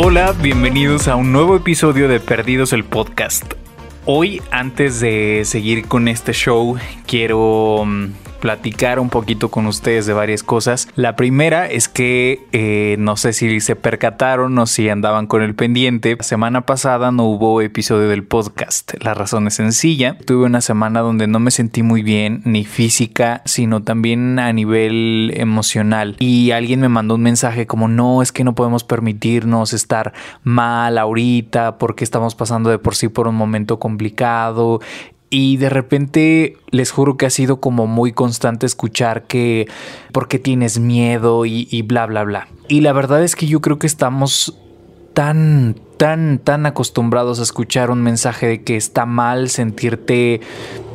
Hola, bienvenidos a un nuevo episodio de Perdidos el Podcast. Hoy, antes de seguir con este show, quiero mm, platicar un poquito con ustedes de varias cosas. La primera es que eh, no sé si se percataron o si andaban con el pendiente. La semana pasada no hubo episodio del podcast. La razón es sencilla. Tuve una semana donde no me sentí muy bien, ni física, sino también a nivel emocional. Y alguien me mandó un mensaje como no, es que no podemos permitirnos estar mal ahorita porque estamos pasando de por sí por un momento complicado y de repente les juro que ha sido como muy constante escuchar que porque tienes miedo y, y, bla, bla, bla. Y la verdad es que yo creo que estamos tan, tan, tan acostumbrados a escuchar un mensaje de que está mal sentirte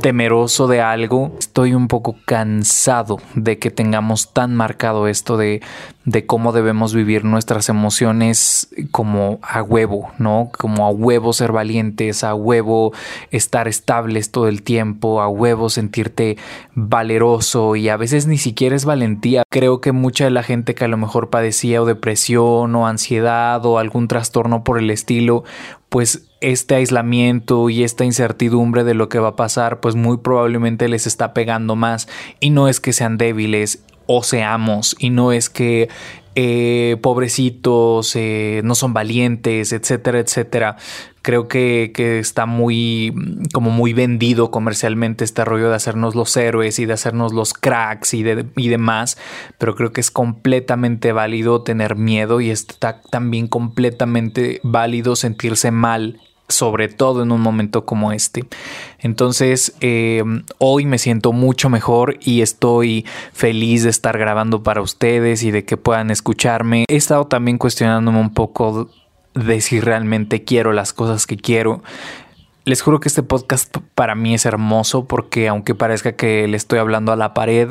temeroso de algo. Estoy un poco cansado de que tengamos tan marcado esto de, de cómo debemos vivir nuestras emociones como a huevo, ¿no? Como a huevo ser valientes, a huevo estar estables todo el tiempo, a huevo sentirte valeroso y a veces ni siquiera es valentía. Creo que mucha de la gente que a lo mejor padecía o depresión o ansiedad o algún trastorno por el estilo, pues este aislamiento y esta incertidumbre de lo que va a pasar, pues muy probablemente les está pegando más. Y no es que sean débiles o seamos, y no es que eh, pobrecitos, eh, no son valientes, etcétera, etcétera. Creo que, que, está muy, como muy vendido comercialmente este rollo de hacernos los héroes y de hacernos los cracks y, de, y demás, pero creo que es completamente válido tener miedo y está también completamente válido sentirse mal sobre todo en un momento como este. Entonces, eh, hoy me siento mucho mejor y estoy feliz de estar grabando para ustedes y de que puedan escucharme. He estado también cuestionándome un poco de si realmente quiero las cosas que quiero. Les juro que este podcast para mí es hermoso porque aunque parezca que le estoy hablando a la pared,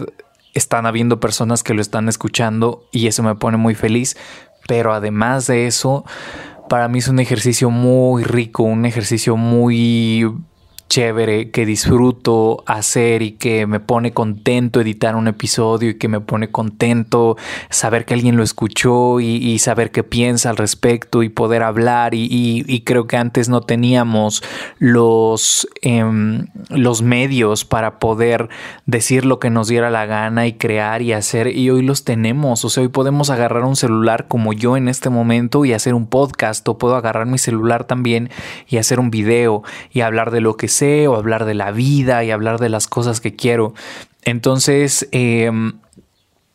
están habiendo personas que lo están escuchando y eso me pone muy feliz. Pero además de eso, para mí es un ejercicio muy rico, un ejercicio muy chévere que disfruto hacer y que me pone contento editar un episodio y que me pone contento saber que alguien lo escuchó y, saber qué piensa al respecto y poder hablar. Y, creo que antes no teníamos los, em, los medios para poder decir lo que nos diera la gana y crear y hacer y hoy los tenemos. O sea hoy podemos agarrar un celular como yo en este momento y hacer un podcast o puedo agarrar mi celular también y hacer un video y hablar de lo que sea o hablar de la vida y hablar de las cosas que quiero. Entonces, em,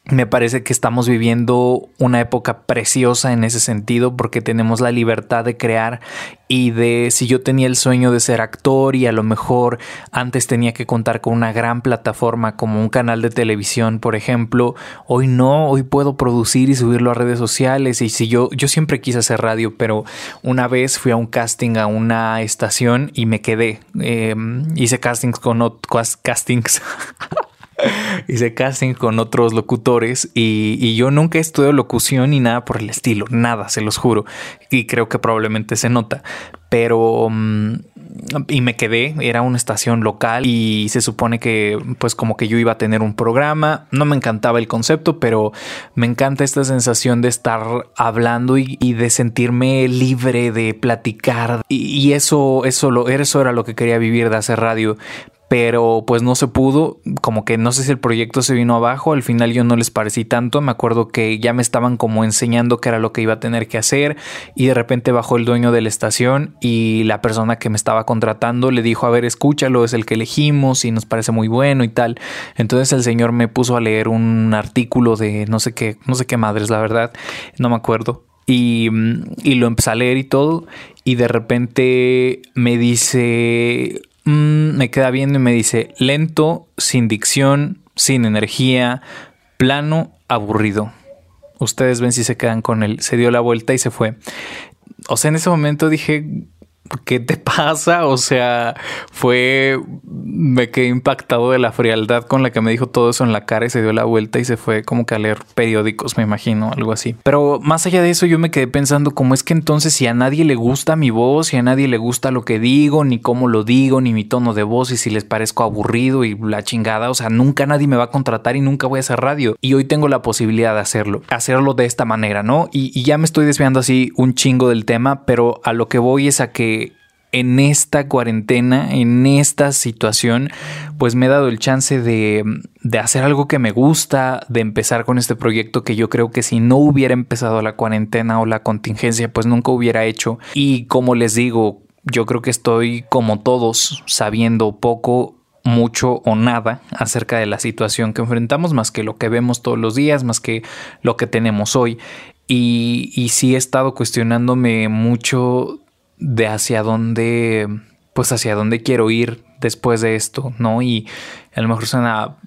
me parece que estamos viviendo una época preciosa en ese sentido porque tenemos la libertad de crear y de si yo tenía el sueño de ser actor y a lo mejor antes tenía que contar con una gran plataforma como un canal de televisión, por ejemplo, hoy no, hoy puedo producir y subirlo a redes sociales. Y si yo yo siempre quise hacer radio, pero una vez fui a un casting a una estación y me quedé, em, hice castings con castings hice casting con otros locutores y, yo nunca he estudiado locución ni nada por el estilo, nada, se los juro. Y creo que probablemente se nota, pero... Mm, y me quedé, era una estación local y se supone que pues como que yo iba a tener un programa, no me encantaba el concepto, pero me encanta esta sensación de estar hablando y, de sentirme libre de platicar y, eso, eso, lo, eso era lo que quería vivir de hacer radio, pero pues no se pudo, como que no sé si el proyecto se vino abajo, al final yo no les parecí tanto, me acuerdo que ya me estaban como enseñando qué era lo que iba a tener que hacer y de repente bajó el dueño de la estación y la persona que me estaba contratando le dijo, a ver, escúchalo, es el que elegimos y nos parece muy bueno y tal. Entonces el señor me puso a leer un artículo de no sé qué, no sé qué madres, la verdad, no me acuerdo. Y, y lo empecé a leer y todo y de repente me dice Mm, me queda viendo y me dice lento, sin dicción, sin energía, plano, aburrido. Ustedes ven si se quedan con él. Se dio la vuelta y se fue. O sea, en ese momento dije, ¿qué te pasa? O sea, fue, me quedé impactado de la frialdad con la que me dijo todo eso en la cara y se dio la vuelta y se fue como que a leer periódicos, me imagino, algo así. Pero más allá de eso, yo me quedé pensando cómo es que entonces si a nadie le gusta mi voz, si a nadie le gusta lo que digo, ni cómo lo digo, ni mi tono de voz y si les parezco aburrido y la chingada, o sea, nunca nadie me va a contratar y nunca voy a hacer radio. Y hoy tengo la posibilidad de hacerlo, hacerlo de esta manera, ¿no? Y, y ya me estoy desviando así un chingo del tema, pero a lo que voy es a que en esta cuarentena, en esta situación, pues me he dado el chance de, de, hacer algo que me gusta, de empezar con este proyecto que yo creo que si no hubiera empezado la cuarentena o la contingencia, pues nunca hubiera hecho. Y como les digo, yo creo que estoy como todos sabiendo poco mucho o nada acerca de la situación que enfrentamos, más que lo que vemos todos los días, más que lo que tenemos hoy. Y, y sí he estado cuestionándome mucho de hacia dónde, pues hacia dónde quiero ir después de esto, ¿no? Y a lo mejor suena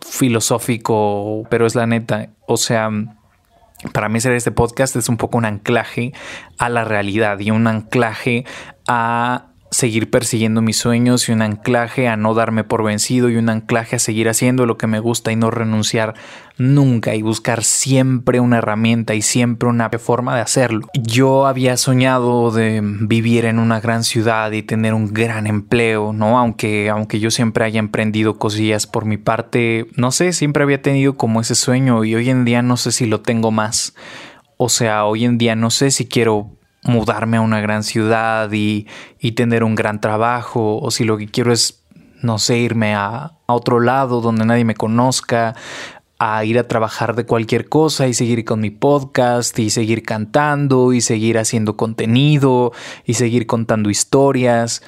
filosófico, pero es la neta. O sea, para mí hacer este podcast es un poco un anclaje a la realidad y un anclaje a seguir persiguiendo mis sueños y un anclaje a no darme por vencido y un anclaje a seguir haciendo lo que me gusta y no renunciar nunca y buscar siempre una herramienta y siempre una forma de hacerlo. Yo había soñado de vivir en una gran ciudad y tener un gran empleo, ¿no? Aunque, aunque yo siempre haya emprendido cosillas por mi parte, no sé, siempre había tenido como ese sueño y hoy en día no sé si lo tengo más. O sea, hoy en día no sé si quiero mudarme a una gran ciudad y, tener un gran trabajo, o si lo que quiero es, no sé, irme a, otro lado donde nadie me conozca, a ir a trabajar de cualquier cosa y seguir con mi podcast y seguir cantando y seguir haciendo contenido y seguir contando historias.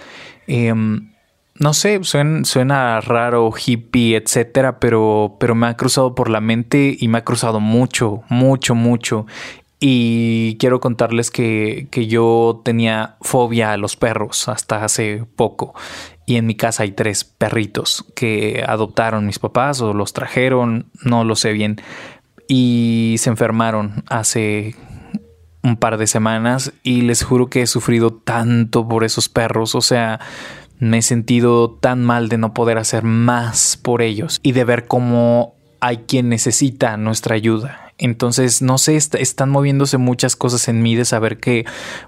Em, no sé, suena, suena, raro, hippie, etcétera, pero, pero me ha cruzado por la mente y me ha cruzado mucho, mucho, mucho. Y quiero contarles que, yo tenía fobia a los perros hasta hace poco. Y en mi casa hay tres perritos que adoptaron mis papás o los trajeron, no lo sé bien. Y se enfermaron hace un par de semanas y les juro que he sufrido tanto por esos perros. O sea, me he sentido tan mal de no poder hacer más por ellos y de ver cómo hay quien necesita nuestra ayuda entonces, no sé, están moviéndose muchas cosas en mí de saber que,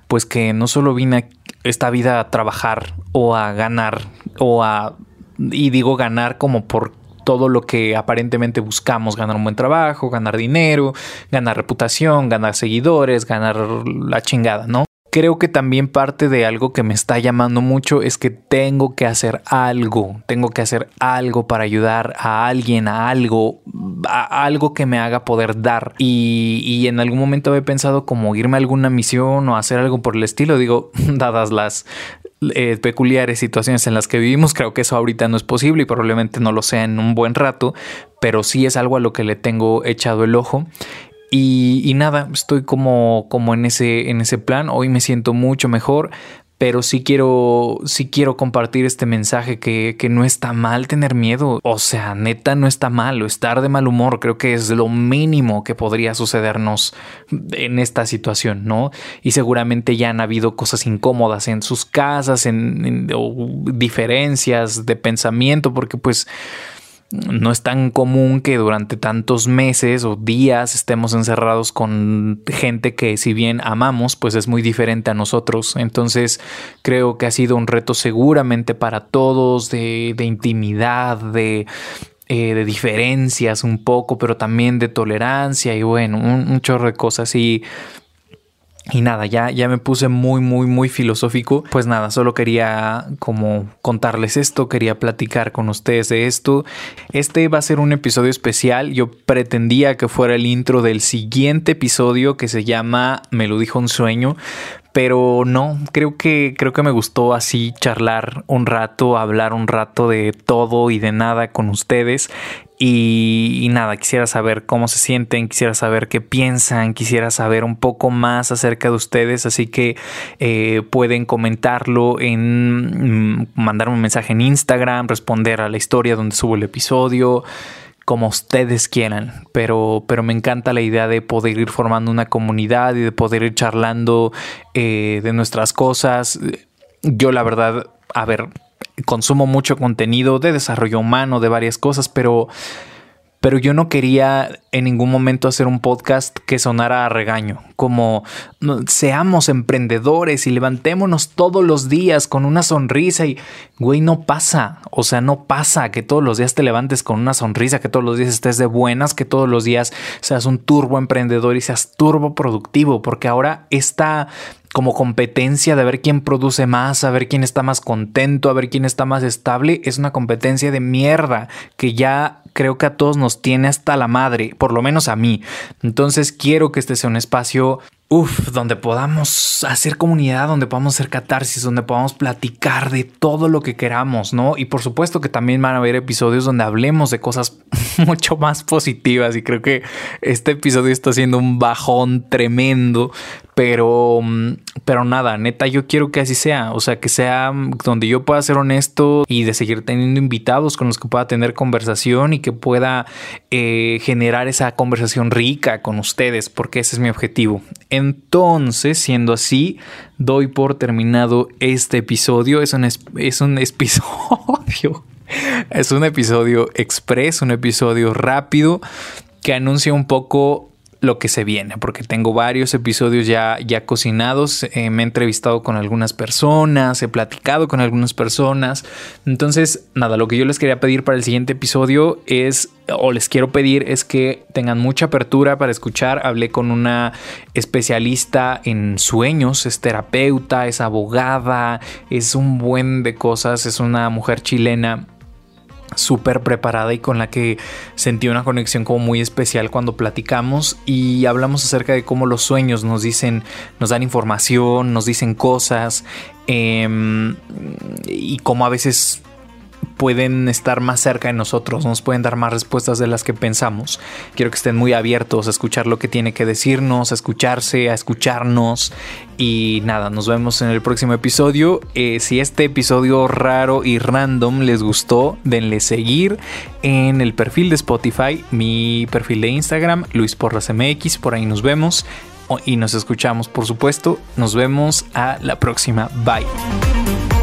pues que no solo vine esta vida a trabajar o a ganar o a, y digo ganar como por todo lo que aparentemente buscamos, ganar un buen trabajo, ganar dinero, ganar reputación, ganar seguidores, ganar la chingada, ¿no? Creo que también parte de algo que me está llamando mucho es que tengo que hacer algo, tengo que hacer algo para ayudar a alguien, a algo, a algo que me haga poder dar. Y, en algún momento he pensado como irme a alguna misión o hacer algo por el estilo, digo, dadas las eh, peculiares situaciones en las que vivimos, creo que eso ahorita no es posible y probablemente no lo sea en un buen rato, pero sí es algo a lo que le tengo echado el ojo. Y, nada, estoy como, como en, ese, en ese plan. Hoy me siento mucho mejor, pero sí quiero, quiero compartir este mensaje que, que, no está mal tener miedo. O sea, neta, no está mal. O estar de mal humor creo que es lo mínimo que podría sucedernos en esta situación, ¿no? Y seguramente ya han habido cosas incómodas en sus casas, en, en diferencias de pensamiento, porque pues no es tan común que durante tantos meses o días estemos encerrados con gente que si bien amamos, pues es muy diferente a nosotros. Entonces creo que ha sido un reto seguramente para todos de, intimidad, de, eh, de diferencias un poco, pero también de tolerancia y bueno, un, un chorro de cosas. Y y nada, ya, ya me puse muy, muy, muy filosófico. Pues nada, solo quería como contarles esto, quería platicar con ustedes de esto. Este va a ser un episodio especial. Yo pretendía que fuera el intro del siguiente episodio que se llama Me lo dijo un sueño. Pero no, creo que, creo que me gustó así charlar un rato, hablar un rato de todo y de nada con ustedes. Y, nada, quisiera saber cómo se sienten, quisiera saber qué piensan, quisiera saber un poco más acerca de ustedes, así que eh, pueden comentarlo en, mm, mandarme un mensaje en Instagram, responder a la historia donde subo el episodio, como ustedes quieran, pero, pero me encanta la idea de poder ir formando una comunidad y de poder ir charlando eh, de nuestras cosas. Yo la verdad, a ver, consumo mucho contenido de desarrollo humano, de varias cosas, pero pero yo no quería en ningún momento hacer un podcast que sonara a regaño, como seamos emprendedores y levantémonos todos los días con una sonrisa y, güey, no pasa, o sea, no pasa que todos los días te levantes con una sonrisa, que todos los días estés de buenas, que todos los días seas un turbo emprendedor y seas turbo productivo, porque ahora esta como competencia de ver quién produce más, a ver quién está más contento, a ver quién está más estable, es una competencia de mierda que ya creo que a todos nos tiene hasta la madre, por lo menos a mí. Entonces quiero que este sea un espacio Uf, donde podamos hacer comunidad, donde podamos hacer catarsis, donde podamos platicar de todo lo que queramos, ¿no? Y por supuesto que también van a haber episodios donde hablemos de cosas mucho más positivas y creo que este episodio está siendo un bajón tremendo, pero, mm, pero nada, neta, yo quiero que así sea. O sea, que sea donde yo pueda ser honesto y de seguir teniendo invitados con los que pueda tener conversación y que pueda eh, generar esa conversación rica con ustedes, porque ese es mi objetivo. Entonces, siendo así, doy por terminado este episodio. Es un, es un episodio. Es un episodio express, un episodio rápido que anuncia un poco lo que se viene, porque tengo varios episodios ya, ya cocinados, eh, me he entrevistado con algunas personas, he platicado con algunas personas, entonces nada, lo que yo les quería pedir para el siguiente episodio es, o les quiero pedir es que tengan mucha apertura para escuchar, hablé con una especialista en sueños, es terapeuta, es abogada, es un buen de cosas, es una mujer chilena súper preparada y con la que sentí una conexión como muy especial cuando platicamos y hablamos acerca de cómo los sueños nos dicen, nos dan información, nos dicen cosas em, y cómo a veces pueden estar más cerca de nosotros, nos pueden dar más respuestas de las que pensamos. Quiero que estén muy abiertos a escuchar lo que tiene que decirnos, a escucharse, a escucharnos. Y nada, nos vemos en el próximo episodio. Eh, si este episodio raro y random les gustó, denle seguir en el perfil de Spotify, mi perfil de Instagram, Luis Porras MX, por ahí nos vemos y nos escuchamos, por supuesto. Nos vemos a la próxima. Bye.